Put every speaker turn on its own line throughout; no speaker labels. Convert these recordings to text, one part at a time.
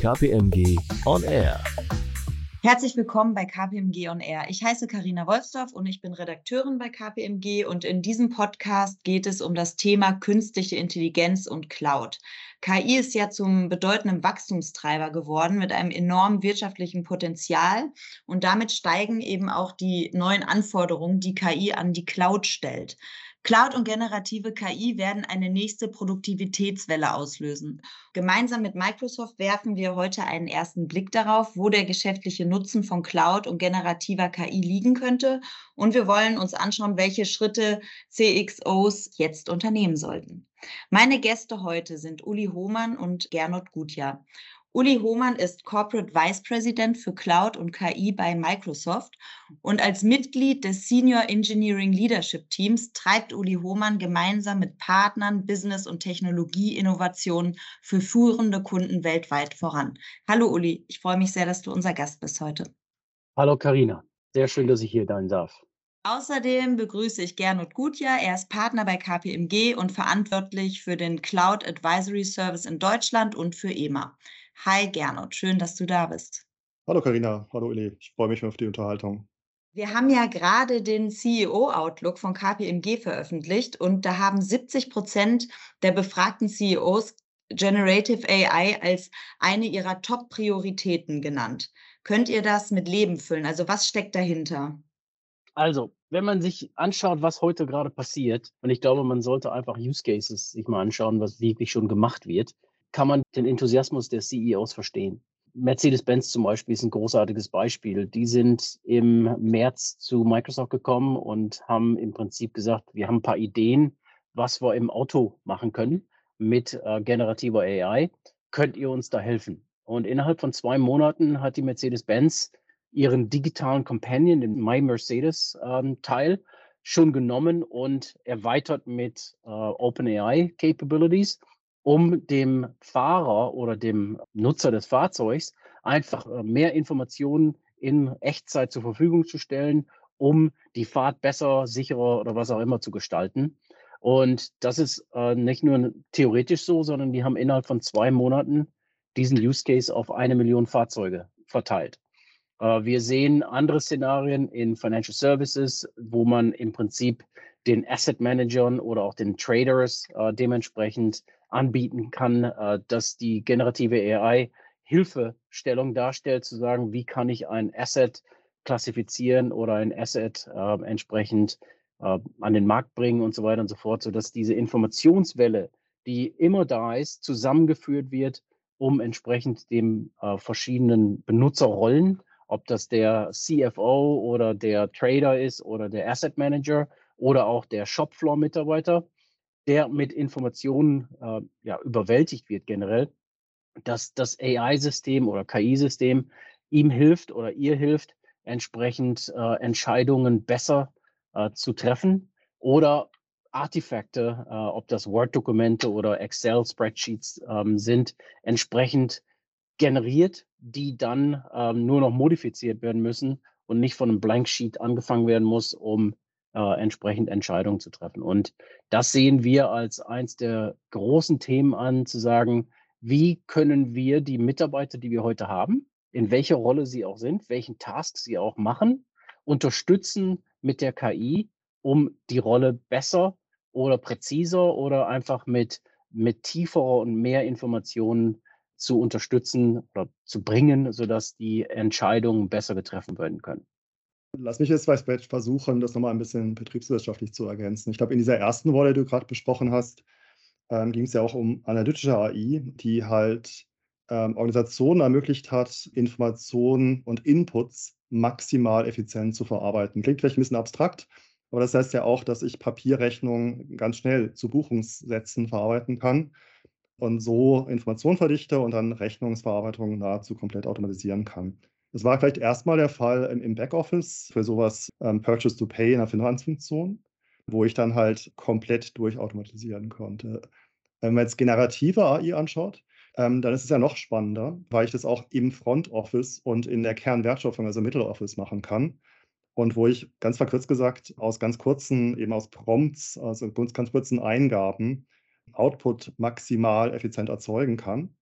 KPMG On Air.
Herzlich willkommen bei KPMG On Air. Ich heiße Karina Wolfsdorf und ich bin Redakteurin bei KPMG und in diesem Podcast geht es um das Thema künstliche Intelligenz und Cloud. KI ist ja zum bedeutenden Wachstumstreiber geworden mit einem enormen wirtschaftlichen Potenzial und damit steigen eben auch die neuen Anforderungen, die KI an die Cloud stellt. Cloud und generative KI werden eine nächste Produktivitätswelle auslösen. Gemeinsam mit Microsoft werfen wir heute einen ersten Blick darauf, wo der geschäftliche Nutzen von Cloud und generativer KI liegen könnte. Und wir wollen uns anschauen, welche Schritte CXOs jetzt unternehmen sollten. Meine Gäste heute sind Uli Hohmann und Gernot Gutjahr. Uli Hohmann ist Corporate Vice President für Cloud und KI bei Microsoft und als Mitglied des Senior Engineering Leadership Teams treibt Uli Hohmann gemeinsam mit Partnern Business- und Technologieinnovationen für führende Kunden weltweit voran. Hallo Uli, ich freue mich sehr, dass du unser Gast bist heute.
Hallo Karina, sehr schön, dass ich hier sein darf.
Außerdem begrüße ich Gernot Gutjahr. Er ist Partner bei KPMG und verantwortlich für den Cloud Advisory Service in Deutschland und für EMA. Hi Gernot, schön, dass du da bist.
Hallo Karina, hallo Uli, ich freue mich auf die Unterhaltung.
Wir haben ja gerade den CEO-Outlook von KPMG veröffentlicht und da haben 70 Prozent der befragten CEOs Generative AI als eine ihrer Top-Prioritäten genannt. Könnt ihr das mit Leben füllen? Also was steckt dahinter?
Also, wenn man sich anschaut, was heute gerade passiert, und ich glaube, man sollte einfach Use Cases sich mal anschauen, was wirklich schon gemacht wird, kann man den Enthusiasmus der CEOs verstehen. Mercedes-Benz zum Beispiel ist ein großartiges Beispiel. Die sind im März zu Microsoft gekommen und haben im Prinzip gesagt, wir haben ein paar Ideen, was wir im Auto machen können mit äh, generativer AI. Könnt ihr uns da helfen? Und innerhalb von zwei Monaten hat die Mercedes-Benz ihren digitalen Companion, den My Mercedes ähm, Teil, schon genommen und erweitert mit äh, OpenAI Capabilities um dem Fahrer oder dem Nutzer des Fahrzeugs einfach äh, mehr Informationen in Echtzeit zur Verfügung zu stellen, um die Fahrt besser, sicherer oder was auch immer zu gestalten. Und das ist äh, nicht nur theoretisch so, sondern die haben innerhalb von zwei Monaten diesen Use Case auf eine Million Fahrzeuge verteilt. Äh, wir sehen andere Szenarien in Financial Services, wo man im Prinzip den Asset Managern oder auch den Traders äh, dementsprechend anbieten kann, äh, dass die generative AI Hilfestellung darstellt, zu sagen, wie kann ich ein Asset klassifizieren oder ein Asset äh, entsprechend an den Markt bringen und so weiter und so fort, sodass diese Informationswelle, die immer da ist, zusammengeführt wird, um entsprechend den äh, verschiedenen Benutzerrollen, ob das der CFO oder der Trader ist oder der Asset Manager oder auch der Shopfloor-Mitarbeiter, der mit Informationen äh, ja, überwältigt wird generell, dass das AI-System oder KI-System ihm hilft oder ihr hilft, entsprechend äh, Entscheidungen besser äh, zu treffen oder Artefakte, äh, ob das Word-Dokumente oder Excel-Spreadsheets ähm, sind, entsprechend generiert, die dann ähm, nur noch modifiziert werden müssen und nicht von einem Blank Sheet angefangen werden muss, um äh, entsprechend Entscheidungen zu treffen. Und das sehen wir als eins der großen Themen an, zu sagen, wie können wir die Mitarbeiter, die wir heute haben, in welcher Rolle sie auch sind, welchen Tasks sie auch machen, unterstützen mit der KI, um die Rolle besser oder präziser oder einfach mit, mit tieferer und mehr Informationen zu unterstützen oder zu bringen, sodass die Entscheidungen besser getroffen werden können.
Lass mich jetzt vielleicht versuchen, das nochmal ein bisschen betriebswirtschaftlich zu ergänzen. Ich glaube, in dieser ersten Rolle, die du gerade besprochen hast, ähm, ging es ja auch um analytische AI, die halt ähm, Organisationen ermöglicht hat, Informationen und Inputs maximal effizient zu verarbeiten. Klingt vielleicht ein bisschen abstrakt, aber das heißt ja auch, dass ich Papierrechnungen ganz schnell zu Buchungssätzen verarbeiten kann und so Informationen verdichte und dann Rechnungsverarbeitung nahezu komplett automatisieren kann. Das war vielleicht erstmal der Fall im, Backoffice für sowas ähm, Purchase to Pay in der Finanzfunktion, wo ich dann halt komplett durchautomatisieren konnte. Wenn man jetzt generative AI anschaut, ähm, dann ist es ja noch spannender, weil ich das auch im Front Office und in der Kernwertschöpfung, also Middle Office, machen kann. Und wo ich ganz verkürzt gesagt aus ganz kurzen, eben aus Prompts, also ganz, ganz kurzen Eingaben, Output maximal effizient erzeugen kann.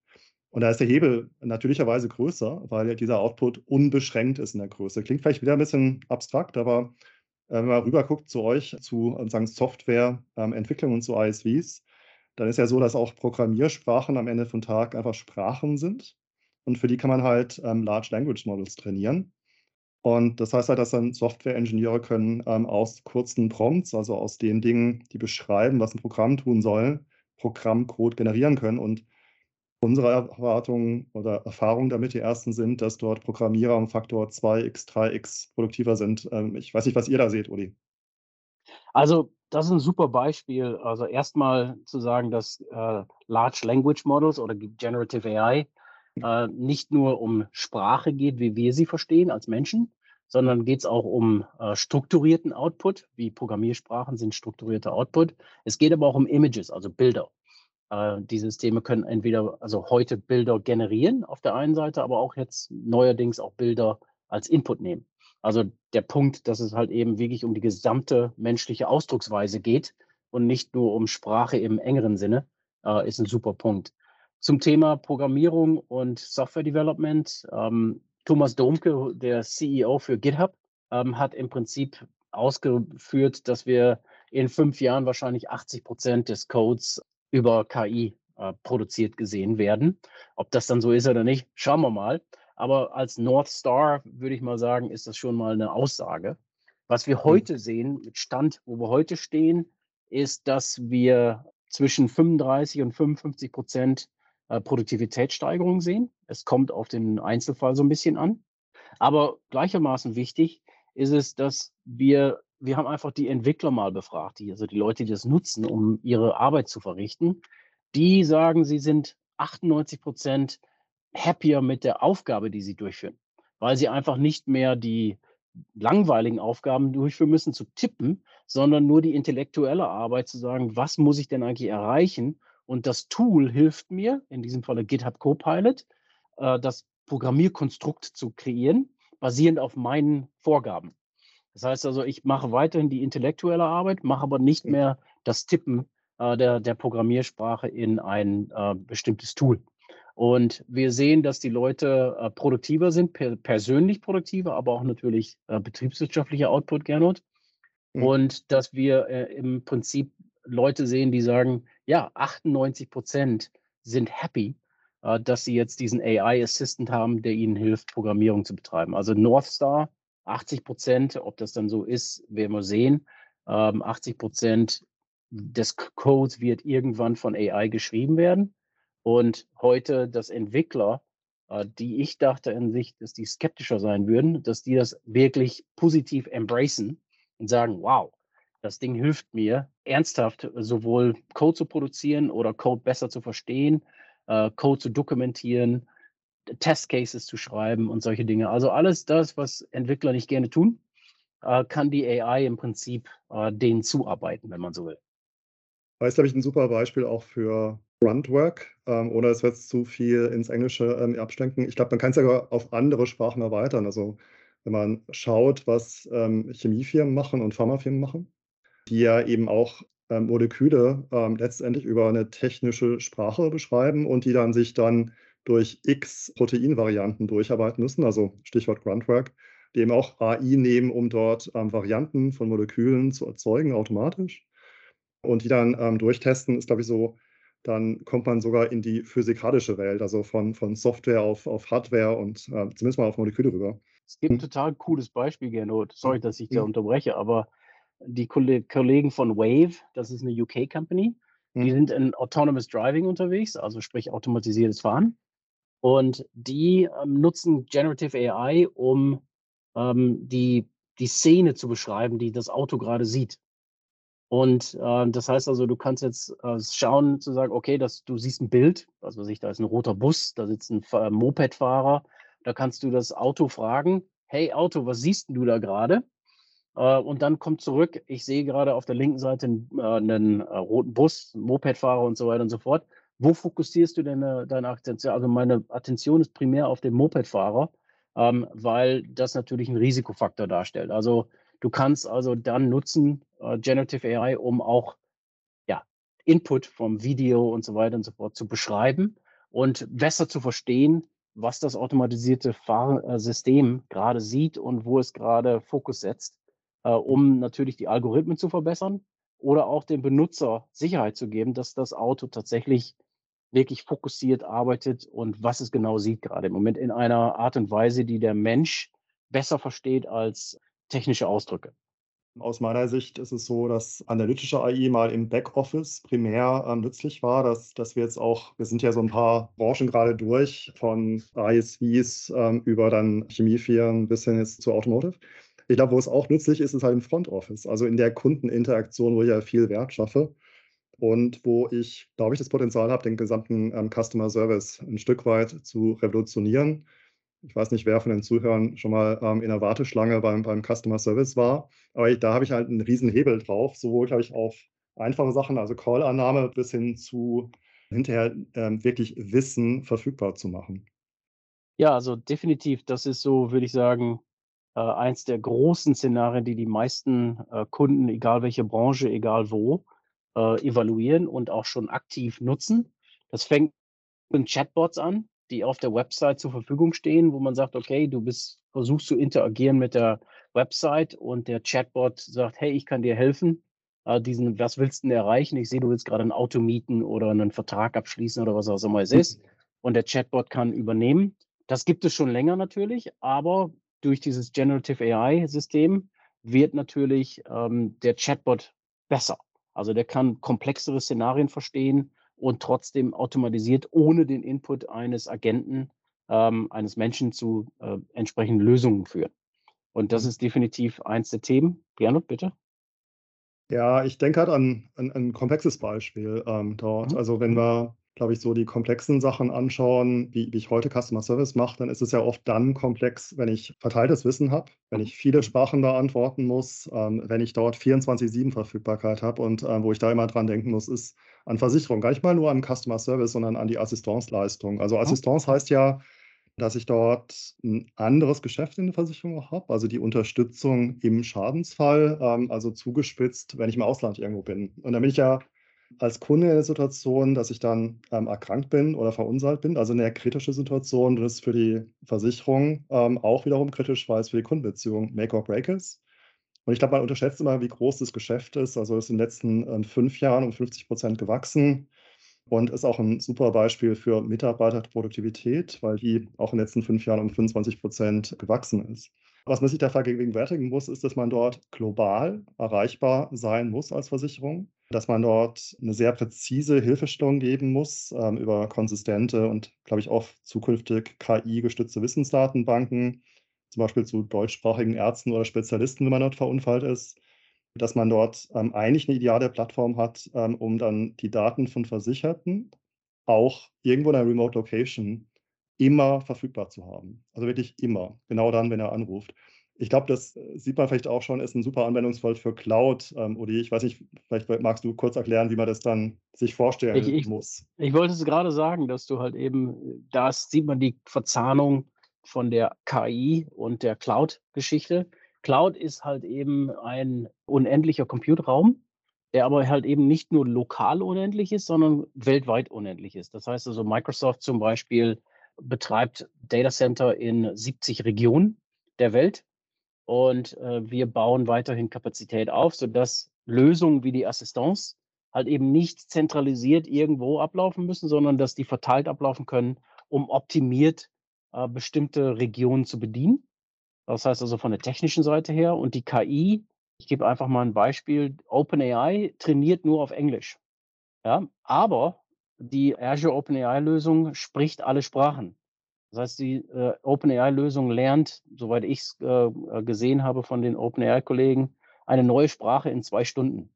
Und da ist der Hebel natürlicherweise größer, weil dieser Output unbeschränkt ist in der Größe. Klingt vielleicht wieder ein bisschen abstrakt, aber äh, wenn man rüberguckt zu euch, zu sagen Softwareentwicklung ähm, und zu ISVs, dann ist ja so, dass auch Programmiersprachen am Ende vom Tag einfach Sprachen sind. Und für die kann man halt ähm, Large Language Models trainieren. Und das heißt halt, dass dann Software-Ingenieure können ähm, aus kurzen Prompts, also aus den Dingen, die beschreiben, was ein Programm tun soll, Programmcode generieren können. Und Unsere Erwartungen oder Erfahrungen damit die ersten sind, dass dort Programmierer um Faktor 2x, 3x produktiver sind. Ähm, ich weiß nicht, was ihr da seht, Uli.
Also, das ist ein super Beispiel. Also erstmal zu sagen, dass äh, Large Language Models oder Generative AI äh, nicht nur um Sprache geht, wie wir sie verstehen als Menschen, sondern geht es auch um äh, strukturierten Output, wie Programmiersprachen sind strukturierter Output. Es geht aber auch um Images, also Bilder. Äh, die Systeme können entweder, also heute Bilder generieren auf der einen Seite, aber auch jetzt neuerdings auch Bilder als Input nehmen. Also der Punkt, dass es halt eben wirklich um die gesamte menschliche Ausdrucksweise geht und nicht nur um Sprache im engeren Sinne, äh, ist ein super Punkt. Zum Thema Programmierung und Software Development, ähm, Thomas Domke, der CEO für GitHub, ähm, hat im Prinzip ausgeführt, dass wir in fünf Jahren wahrscheinlich 80 Prozent des Codes über KI äh, produziert gesehen werden. Ob das dann so ist oder nicht, schauen wir mal. Aber als North Star würde ich mal sagen, ist das schon mal eine Aussage. Was wir hm. heute sehen, mit Stand, wo wir heute stehen, ist, dass wir zwischen 35 und 55 Prozent äh, Produktivitätssteigerung sehen. Es kommt auf den Einzelfall so ein bisschen an. Aber gleichermaßen wichtig ist es, dass wir wir haben einfach die Entwickler mal befragt, die, also die Leute, die das nutzen, um ihre Arbeit zu verrichten. Die sagen, sie sind 98 Prozent happier mit der Aufgabe, die sie durchführen, weil sie einfach nicht mehr die langweiligen Aufgaben durchführen müssen, zu tippen, sondern nur die intellektuelle Arbeit zu sagen, was muss ich denn eigentlich erreichen? Und das Tool hilft mir, in diesem Falle GitHub Copilot, äh, das Programmierkonstrukt zu kreieren, basierend auf meinen Vorgaben. Das heißt also, ich mache weiterhin die intellektuelle Arbeit, mache aber nicht mehr das Tippen äh, der, der Programmiersprache in ein äh, bestimmtes Tool. Und wir sehen, dass die Leute äh, produktiver sind, per, persönlich produktiver, aber auch natürlich äh, betriebswirtschaftlicher Output, Gernot. Mhm. Und dass wir äh, im Prinzip Leute sehen, die sagen, ja, 98 Prozent sind happy, äh, dass sie jetzt diesen AI-Assistant haben, der ihnen hilft, Programmierung zu betreiben. Also North Star 80 Prozent, ob das dann so ist, werden wir sehen. Ähm, 80 Prozent des Codes wird irgendwann von AI geschrieben werden. Und heute, dass Entwickler, äh, die ich dachte in sich, dass die skeptischer sein würden, dass die das wirklich positiv embracen und sagen, wow, das Ding hilft mir, ernsthaft sowohl Code zu produzieren oder Code besser zu verstehen, äh, Code zu dokumentieren, Testcases zu schreiben und solche Dinge. Also alles das, was Entwickler nicht gerne tun, äh, kann die AI im Prinzip äh, denen zuarbeiten, wenn man so will.
Das ist, glaube ich, ein super Beispiel auch für Gruntwork, ähm, ohne dass wir jetzt zu viel ins Englische ähm, abschlenken. Ich glaube, man kann es ja auf andere Sprachen erweitern. Also wenn man schaut, was ähm, Chemiefirmen machen und Pharmafirmen machen, die ja eben auch ähm, Moleküle ähm, letztendlich über eine technische Sprache beschreiben und die dann sich dann durch x Proteinvarianten durcharbeiten müssen, also Stichwort Gruntwork, die eben auch AI nehmen, um dort ähm, Varianten von Molekülen zu erzeugen, automatisch. Und die dann ähm, durchtesten, ist, glaube ich, so, dann kommt man sogar in die physikalische Welt, also von, von Software auf, auf Hardware und äh, zumindest mal auf Moleküle rüber.
Es gibt ein hm. total cooles Beispiel, Gernot. Sorry, dass ich da hm. unterbreche, aber die Kollegen von Wave, das ist eine UK-Company, die hm. sind in Autonomous Driving unterwegs, also sprich automatisiertes Fahren. Und die ähm, nutzen Generative AI, um ähm, die, die Szene zu beschreiben, die das Auto gerade sieht. Und äh, das heißt also, du kannst jetzt äh, schauen, zu sagen, okay, das, du siehst ein Bild, weiß ich, da ist ein roter Bus, da sitzt ein äh, Mopedfahrer, da kannst du das Auto fragen, hey Auto, was siehst du da gerade? Äh, und dann kommt zurück, ich sehe gerade auf der linken Seite einen, äh, einen äh, roten Bus, einen Mopedfahrer und so weiter und so fort wo fokussierst du denn äh, deine Attention? Also meine Attention ist primär auf den Mopedfahrer, ähm, weil das natürlich einen Risikofaktor darstellt. Also du kannst also dann nutzen äh, Generative AI, um auch ja, Input vom Video und so weiter und so fort zu beschreiben und besser zu verstehen, was das automatisierte Fahrsystem gerade sieht und wo es gerade Fokus setzt, äh, um natürlich die Algorithmen zu verbessern oder auch dem Benutzer Sicherheit zu geben, dass das Auto tatsächlich wirklich fokussiert arbeitet und was es genau sieht gerade im Moment in einer Art und Weise, die der Mensch besser versteht als technische Ausdrücke.
Aus meiner Sicht ist es so, dass analytische AI mal im Backoffice primär ähm, nützlich war, dass, dass wir jetzt auch, wir sind ja so ein paar Branchen gerade durch, von ISVs ähm, über dann Chemiefirmen bis hin jetzt zu Automotive. Ich glaube, wo es auch nützlich ist, ist halt im Front Office, also in der Kundeninteraktion, wo ich ja viel Wert schaffe und wo ich, glaube ich, das Potenzial habe, den gesamten ähm, Customer Service ein Stück weit zu revolutionieren ich weiß nicht, wer von den Zuhörern schon mal ähm, in der Warteschlange beim, beim Customer Service war, aber ich, da habe ich halt einen riesen Hebel drauf, sowohl, glaube ich, auf einfache Sachen, also Call-Annahme, bis hin zu hinterher ähm, wirklich Wissen verfügbar zu machen.
Ja, also definitiv, das ist so, würde ich sagen, äh, eins der großen Szenarien, die die meisten äh, Kunden, egal welche Branche, egal wo, äh, evaluieren und auch schon aktiv nutzen. Das fängt mit Chatbots an, die auf der Website zur Verfügung stehen, wo man sagt, okay, du bist, versuchst zu interagieren mit der Website und der Chatbot sagt, hey, ich kann dir helfen. Äh, diesen, was willst du denn erreichen? Ich sehe, du willst gerade ein Auto mieten oder einen Vertrag abschließen oder was auch immer es ist. Und der Chatbot kann übernehmen. Das gibt es schon länger natürlich, aber durch dieses Generative AI-System wird natürlich ähm, der Chatbot besser. Also der kann komplexere Szenarien verstehen, und trotzdem automatisiert, ohne den Input eines Agenten, ähm, eines Menschen zu äh, entsprechenden Lösungen führen. Und das mhm. ist definitiv eins der Themen. Gernot, bitte.
Ja, ich denke halt an, an, an ein komplexes Beispiel ähm, dort. Mhm. Also wenn wir glaube ich, so die komplexen Sachen anschauen, wie, wie ich heute Customer Service mache, dann ist es ja oft dann komplex, wenn ich verteiltes Wissen habe, wenn ich viele Sprachen beantworten muss, ähm, wenn ich dort 24-7 Verfügbarkeit habe und äh, wo ich da immer dran denken muss, ist an Versicherung, gar nicht mal nur an Customer Service, sondern an die Assistenzleistung. Also Assistance heißt ja, dass ich dort ein anderes Geschäft in der Versicherung auch habe, also die Unterstützung im Schadensfall, ähm, also zugespitzt, wenn ich im Ausland irgendwo bin. Und dann bin ich ja als Kunde in der Situation, dass ich dann ähm, erkrankt bin oder verunsallt bin, also eine kritische Situation. Das ist für die Versicherung ähm, auch wiederum kritisch, weil es für die Kundenbeziehung Make or Break ist. Und ich glaube, man unterschätzt immer, wie groß das Geschäft ist. Also es ist in den letzten ähm, fünf Jahren um 50 Prozent gewachsen und ist auch ein super Beispiel für Mitarbeiterproduktivität, weil die auch in den letzten fünf Jahren um 25 Prozent gewachsen ist. Was man sich da vergegenwärtigen muss, ist, dass man dort global erreichbar sein muss als Versicherung dass man dort eine sehr präzise Hilfestellung geben muss ähm, über konsistente und, glaube ich, auch zukünftig KI-gestützte Wissensdatenbanken, zum Beispiel zu deutschsprachigen Ärzten oder Spezialisten, wenn man dort verunfallt ist, dass man dort ähm, eigentlich eine ideale Plattform hat, ähm, um dann die Daten von Versicherten auch irgendwo in einer Remote Location immer verfügbar zu haben. Also wirklich immer, genau dann, wenn er anruft. Ich glaube, das äh, sieht man vielleicht auch schon, ist ein super Anwendungsfall für Cloud. Ähm, Udi, ich weiß nicht, vielleicht magst du kurz erklären, wie man das dann sich vorstellen
ich, ich,
muss.
Ich wollte es gerade sagen, dass du halt eben, da sieht man die Verzahnung von der KI und der Cloud-Geschichte. Cloud ist halt eben ein unendlicher Computerraum, der aber halt eben nicht nur lokal unendlich ist, sondern weltweit unendlich ist. Das heißt also, Microsoft zum Beispiel betreibt Datacenter in 70 Regionen der Welt und äh, wir bauen weiterhin Kapazität auf, sodass Lösungen wie die Assistance halt eben nicht zentralisiert irgendwo ablaufen müssen, sondern dass die verteilt ablaufen können, um optimiert äh, bestimmte Regionen zu bedienen. Das heißt also von der technischen Seite her. Und die KI, ich gebe einfach mal ein Beispiel, OpenAI trainiert nur auf Englisch. Ja, aber die Azure OpenAI-Lösung spricht alle Sprachen. Das heißt, die äh, OpenAI-Lösung lernt, soweit ich es äh, äh, gesehen habe von den OpenAI-Kollegen, eine neue Sprache in zwei Stunden.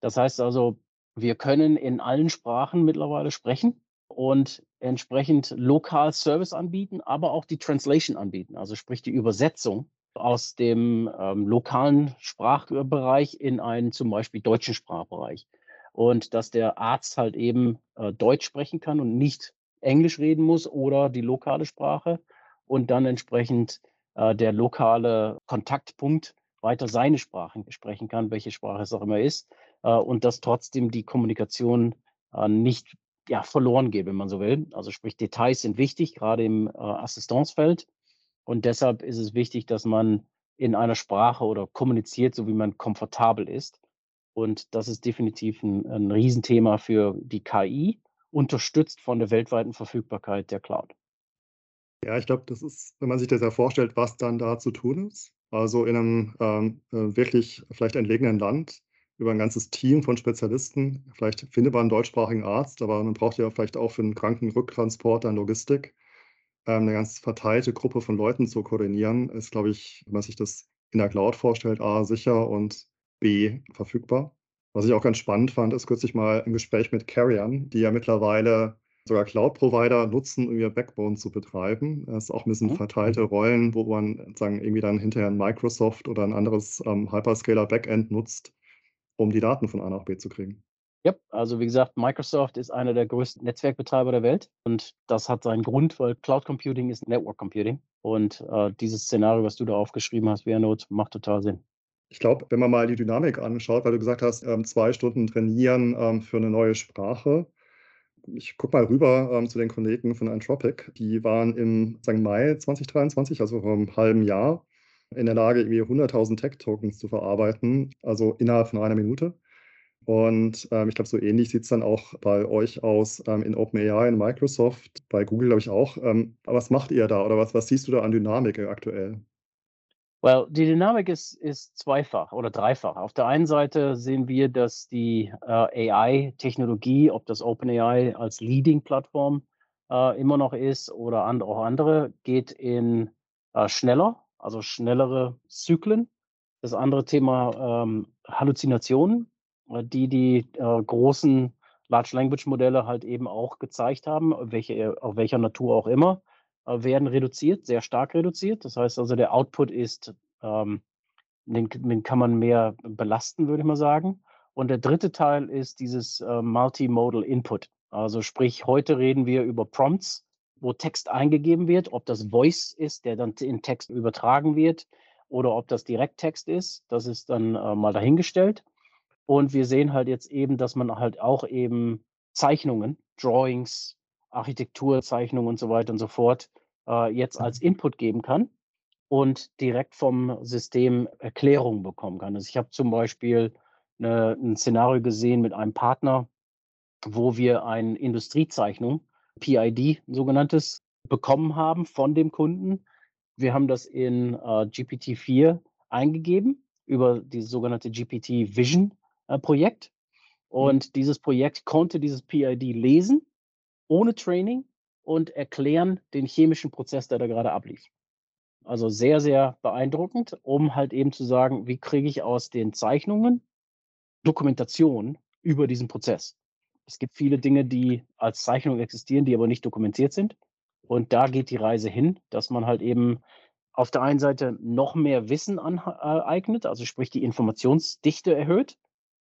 Das heißt also, wir können in allen Sprachen mittlerweile sprechen und entsprechend lokal Service anbieten, aber auch die Translation anbieten, also sprich die Übersetzung aus dem ähm, lokalen Sprachbereich in einen zum Beispiel deutschen Sprachbereich. Und dass der Arzt halt eben äh, Deutsch sprechen kann und nicht Englisch reden muss oder die lokale Sprache und dann entsprechend äh, der lokale Kontaktpunkt weiter seine Sprache sprechen kann, welche Sprache es auch immer ist, äh, und dass trotzdem die Kommunikation äh, nicht ja, verloren geht, wenn man so will. Also sprich, Details sind wichtig, gerade im äh, Assistenzfeld. Und deshalb ist es wichtig, dass man in einer Sprache oder kommuniziert, so wie man komfortabel ist. Und das ist definitiv ein, ein Riesenthema für die KI, unterstützt von der weltweiten Verfügbarkeit der Cloud.
Ja, ich glaube, das ist, wenn man sich das ja vorstellt, was dann da zu tun ist. Also in einem ähm, äh, wirklich vielleicht entlegenen Land über ein ganzes Team von Spezialisten. Vielleicht findet man einen deutschsprachigen Arzt, aber man braucht ja vielleicht auch für einen Krankenrücktransport dann Logistik. Ähm, eine ganz verteilte Gruppe von Leuten zu koordinieren, ist, glaube ich, wenn man sich das in der Cloud vorstellt, A, sicher und B, verfügbar. Was ich auch ganz spannend fand, ist kürzlich mal ein Gespräch mit Carrion, die ja mittlerweile sogar Cloud-Provider nutzen, um ihr Backbone zu betreiben. Das ist auch ein bisschen mhm. verteilte Rollen, wo man sagen, irgendwie dann hinterher ein Microsoft oder ein anderes ähm, Hyperscaler-Backend nutzt, um die Daten von A nach B zu kriegen.
Ja, also wie gesagt, Microsoft ist einer der größten Netzwerkbetreiber der Welt und das hat seinen Grund, weil Cloud Computing ist Network Computing und äh, dieses Szenario, was du da aufgeschrieben hast, Not, macht total Sinn.
Ich glaube, wenn man mal die Dynamik anschaut, weil du gesagt hast, ähm, zwei Stunden trainieren ähm, für eine neue Sprache. Ich gucke mal rüber ähm, zu den Kollegen von Anthropic. Die waren im sagen, Mai 2023, also vor einem halben Jahr, in der Lage, irgendwie 100.000 Tech-Tokens zu verarbeiten, also innerhalb von einer Minute. Und ähm, ich glaube, so ähnlich sieht es dann auch bei euch aus ähm, in OpenAI, in Microsoft, bei Google, glaube ich auch. Ähm, was macht ihr da oder was, was siehst du da an Dynamik aktuell?
Well, die Dynamik ist, ist zweifach oder dreifach. Auf der einen Seite sehen wir, dass die äh, AI-Technologie, ob das OpenAI als Leading-Plattform äh, immer noch ist oder and auch andere, geht in äh, schneller, also schnellere Zyklen. Das andere Thema ähm, Halluzinationen, äh, die die äh, großen Large Language Modelle halt eben auch gezeigt haben, welche, auf welcher Natur auch immer, werden reduziert, sehr stark reduziert. Das heißt also, der Output ist, ähm, den, den, kann man mehr belasten, würde ich mal sagen. Und der dritte Teil ist dieses äh, Multimodal Input. Also sprich, heute reden wir über Prompts, wo Text eingegeben wird, ob das Voice ist, der dann in Text übertragen wird, oder ob das Direkttext ist. Das ist dann äh, mal dahingestellt. Und wir sehen halt jetzt eben, dass man halt auch eben Zeichnungen, Drawings, Architekturzeichnungen und so weiter und so fort äh, jetzt als mhm. Input geben kann und direkt vom System Erklärungen bekommen kann. Also ich habe zum Beispiel eine, ein Szenario gesehen mit einem Partner, wo wir eine Industriezeichnung, PID sogenanntes, bekommen haben von dem Kunden. Wir haben das in äh, GPT-4 eingegeben über dieses sogenannte GPT Vision äh, Projekt. Mhm. Und dieses Projekt konnte dieses PID lesen, ohne Training und erklären den chemischen Prozess, der da gerade ablief. Also sehr, sehr beeindruckend, um halt eben zu sagen, wie kriege ich aus den Zeichnungen Dokumentation über diesen Prozess. Es gibt viele Dinge, die als Zeichnung existieren, die aber nicht dokumentiert sind. Und da geht die Reise hin, dass man halt eben auf der einen Seite noch mehr Wissen aneignet, also sprich die Informationsdichte erhöht,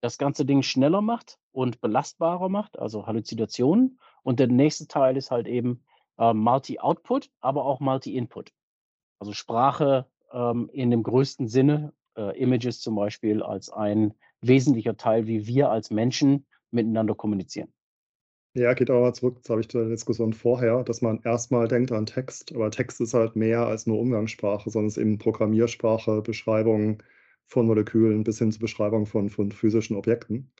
das ganze Ding schneller macht und belastbarer macht, also Halluzinationen. Und der nächste Teil ist halt eben äh, Multi-Output, aber auch Multi-Input. Also Sprache ähm, in dem größten Sinne, äh, Images zum Beispiel als ein wesentlicher Teil, wie wir als Menschen miteinander kommunizieren.
Ja, geht aber zurück, das habe ich zur Diskussion vorher, dass man erstmal denkt an Text, aber Text ist halt mehr als nur Umgangssprache, sondern es ist eben Programmiersprache, Beschreibungen, von Molekülen bis hin zur Beschreibung von, von physischen Objekten.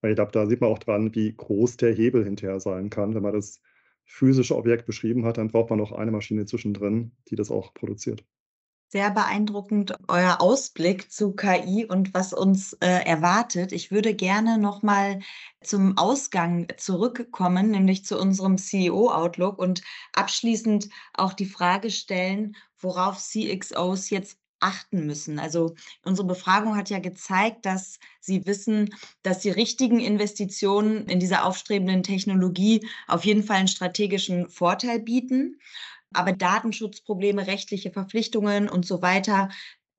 Weil ich glaube, da sieht man auch dran, wie groß der Hebel hinterher sein kann. Wenn man das physische Objekt beschrieben hat, dann braucht man noch eine Maschine zwischendrin, die das auch produziert.
Sehr beeindruckend euer Ausblick zu KI und was uns äh, erwartet. Ich würde gerne noch mal zum Ausgang zurückkommen, nämlich zu unserem CEO Outlook und abschließend auch die Frage stellen, worauf CXOs jetzt achten müssen. Also unsere Befragung hat ja gezeigt, dass Sie wissen, dass die richtigen Investitionen in dieser aufstrebenden Technologie auf jeden Fall einen strategischen Vorteil bieten. Aber Datenschutzprobleme, rechtliche Verpflichtungen und so weiter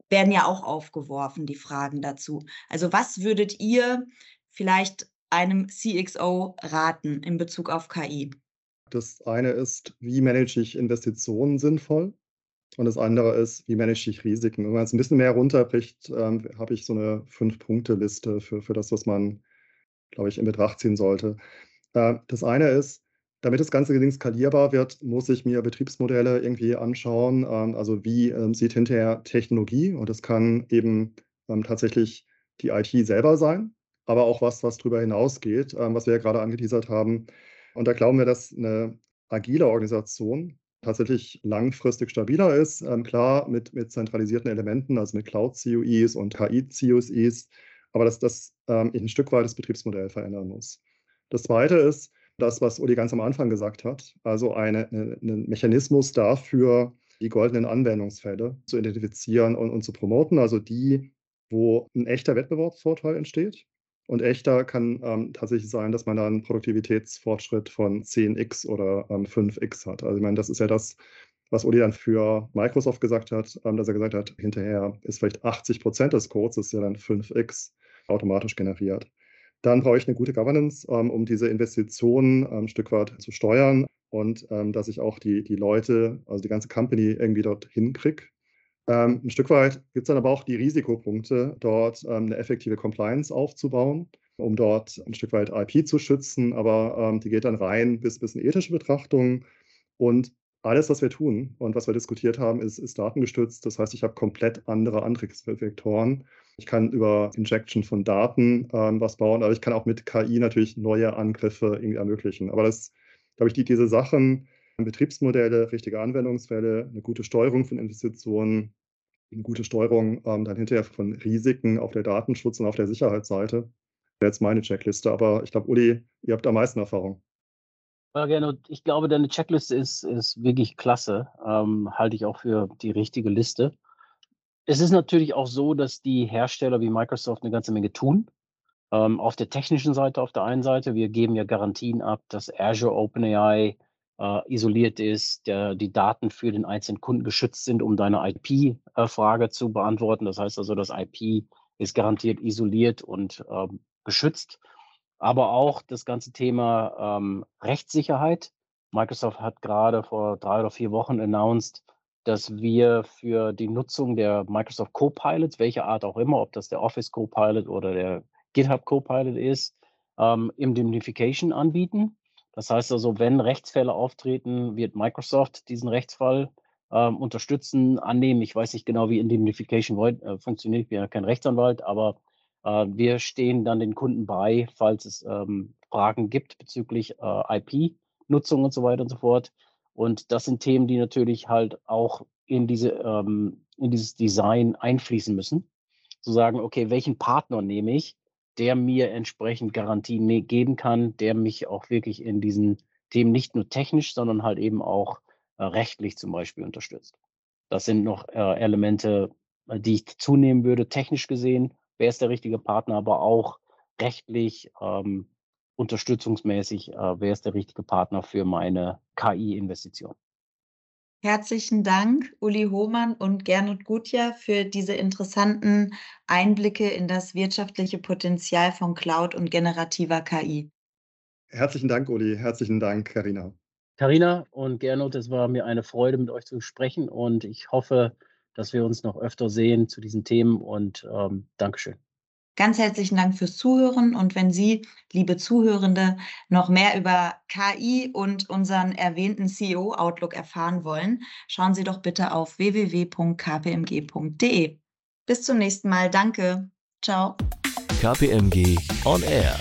werden ja auch aufgeworfen, die Fragen dazu. Also was würdet ihr vielleicht einem CXO raten in Bezug auf KI?
Das eine ist, wie manage ich Investitionen sinnvoll? Und das andere ist, wie manage ich Risiken? Wenn man es ein bisschen mehr runterbricht, ähm, habe ich so eine Fünf-Punkte-Liste für, für das, was man, glaube ich, in Betracht ziehen sollte. Äh, das eine ist, damit das ganze Ding skalierbar wird, muss ich mir Betriebsmodelle irgendwie anschauen. Ähm, also wie ähm, sieht hinterher Technologie und das kann eben ähm, tatsächlich die IT selber sein, aber auch was, was darüber hinausgeht, was wir ja gerade angeteasert haben. Und da glauben wir, dass eine agile Organisation tatsächlich langfristig stabiler ist. klar, mit, mit zentralisierten Elementen, also mit Cloud-CUIs und KI-CUIs, aber dass das ein Stück weit das Betriebsmodell verändern muss. Das Zweite ist, das, was Uli ganz am Anfang gesagt hat, also ein eine, eine Mechanismus dafür, die goldenen Anwendungsfälle zu identifizieren und, und zu promoten, also die, wo ein echter Wettbewerbsvorteil entsteht. Und echter kann ähm, tatsächlich sein, dass man da einen Produktivitätsfortschritt von 10x oder ähm, 5x hat. Also ich meine, das ist ja das, was Uli dann für Microsoft gesagt hat, ähm, dass er gesagt hat, hinterher ist vielleicht 80 Prozent des Codes, das ist ja dann 5x automatisch generiert. Dann brauche ich eine gute Governance, ähm, um diese Investitionen ähm, ein Stück weit zu steuern und ähm, dass ich auch die, die Leute, also die ganze Company irgendwie dort hinkriege. Ähm, ein Stück weit gibt es dann aber auch die Risikopunkte, dort ähm, eine effektive Compliance aufzubauen, um dort ein Stück weit IP zu schützen, aber ähm, die geht dann rein bis, bis in ethische Betrachtungen und alles, was wir tun und was wir diskutiert haben, ist, ist datengestützt. Das heißt, ich habe komplett andere Angriffsvektoren. Ich kann über Injection von Daten ähm, was bauen, aber ich kann auch mit KI natürlich neue Angriffe irgendwie ermöglichen. Aber das, glaube ich, die, diese Sachen, Betriebsmodelle, richtige Anwendungsfälle, eine gute Steuerung von Investitionen, eine gute Steuerung ähm, dann hinterher von Risiken auf der Datenschutz- und auf der Sicherheitsseite, wäre jetzt meine Checkliste. Aber ich glaube, Uli, ihr habt am meisten Erfahrung.
Ja, gerne. Ich glaube, deine Checkliste ist, ist wirklich klasse. Ähm, halte ich auch für die richtige Liste. Es ist natürlich auch so, dass die Hersteller wie Microsoft eine ganze Menge tun. Ähm, auf der technischen Seite, auf der einen Seite, wir geben ja Garantien ab, dass Azure OpenAI äh, isoliert ist, der, die Daten für den einzelnen Kunden geschützt sind, um deine IP-Frage äh, zu beantworten. Das heißt also, das IP ist garantiert isoliert und ähm, geschützt aber auch das ganze Thema ähm, Rechtssicherheit. Microsoft hat gerade vor drei oder vier Wochen announced, dass wir für die Nutzung der Microsoft Copilots, welche Art auch immer, ob das der Office Copilot oder der GitHub Copilot ist, ähm, Indemnification anbieten. Das heißt also, wenn Rechtsfälle auftreten, wird Microsoft diesen Rechtsfall ähm, unterstützen, annehmen. Ich weiß nicht genau, wie Indemnification äh, funktioniert. Ich bin ja kein Rechtsanwalt, aber äh, wir stehen dann den Kunden bei, falls es ähm, Fragen gibt bezüglich äh, IP-Nutzung und so weiter und so fort. Und das sind Themen, die natürlich halt auch in, diese, ähm, in dieses Design einfließen müssen. Zu sagen, okay, welchen Partner nehme ich, der mir entsprechend Garantien ne-, geben kann, der mich auch wirklich in diesen Themen nicht nur technisch, sondern halt eben auch äh, rechtlich zum Beispiel unterstützt. Das sind noch äh, Elemente, äh, die ich zunehmen würde, technisch gesehen, wer ist der richtige Partner, aber auch rechtlich, ähm, unterstützungsmäßig, äh, wer ist der richtige Partner für meine KI-Investition.
Herzlichen Dank, Uli Hohmann und Gernot Gutjahr, für diese interessanten Einblicke in das wirtschaftliche Potenzial von Cloud und generativer KI.
Herzlichen Dank, Uli. Herzlichen Dank, Karina.
Karina und Gernot, es war mir eine Freude, mit euch zu sprechen und ich hoffe, dass wir uns noch öfter sehen zu diesen Themen und ähm, Dankeschön.
Ganz herzlichen Dank fürs Zuhören und wenn Sie, liebe Zuhörende, noch mehr über KI und unseren erwähnten CEO Outlook erfahren wollen, schauen Sie doch bitte auf www.kpmg.de. Bis zum nächsten Mal. Danke. Ciao.
KPMG On Air.